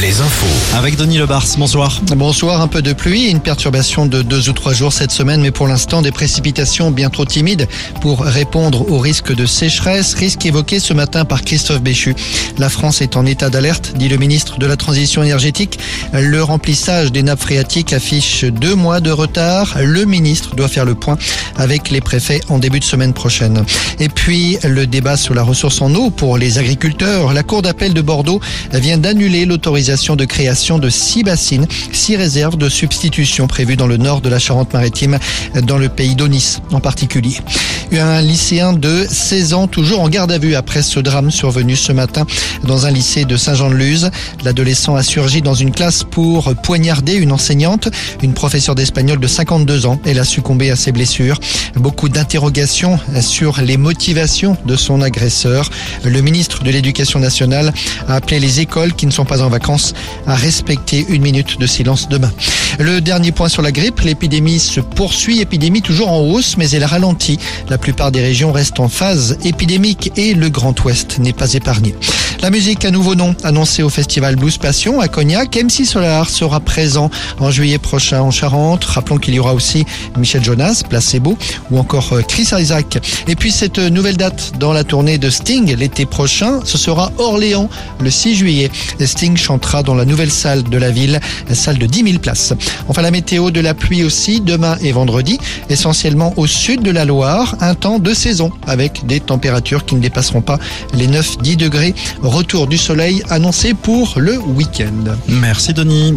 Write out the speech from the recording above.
les infos. Avec Denis Lebars, bonsoir. Bonsoir, un peu de pluie, une perturbation de deux ou trois jours cette semaine, mais pour l'instant des précipitations bien trop timides pour répondre au risque de sécheresse, risque évoqué ce matin par Christophe Béchu. La France est en état d'alerte, dit le ministre de la Transition énergétique. Le remplissage des nappes phréatiques affiche deux mois de retard. Le ministre doit faire le point avec les préfets en début de semaine prochaine. Et puis le débat sur la ressource en eau pour les agriculteurs. La Cour d'appel de Bordeaux vient d'annuler l'autorisation de création de six bassines, six réserves de substitution prévues dans le nord de la Charente-Maritime, dans le pays d'Onis en particulier. Un lycéen de 16 ans, toujours en garde à vue après ce drame survenu ce matin dans un lycée de Saint-Jean-de-Luz. L'adolescent a surgi dans une classe pour poignarder une enseignante, une professeure d'espagnol de 52 ans. Elle a succombé à ses blessures. Beaucoup d'interrogations sur les motivations de son agresseur. Le ministre de l'Éducation nationale a appelé les écoles qui ne sont pas en vacances à respecter une minute de silence demain. Le dernier point sur la grippe, l'épidémie se poursuit, épidémie toujours en hausse, mais elle ralentit. La plupart des régions restent en phase épidémique et le Grand Ouest n'est pas épargné. La musique, un nouveau nom annoncé au festival Blues Passion à Cognac. MC Solar sera présent en juillet prochain en Charente. Rappelons qu'il y aura aussi Michel Jonas, Placebo ou encore euh, Chris Isaac. Et puis cette nouvelle date dans la tournée de Sting l'été prochain, ce sera Orléans le 6 juillet. Sting chantera dans la nouvelle salle de la ville, salle de 10 000 places. Enfin la météo de la pluie aussi demain et vendredi, essentiellement au sud de la Loire, un temps de saison avec des températures qui ne dépasseront pas les 9-10 degrés. Retour du soleil annoncé pour le week-end. Merci Denis.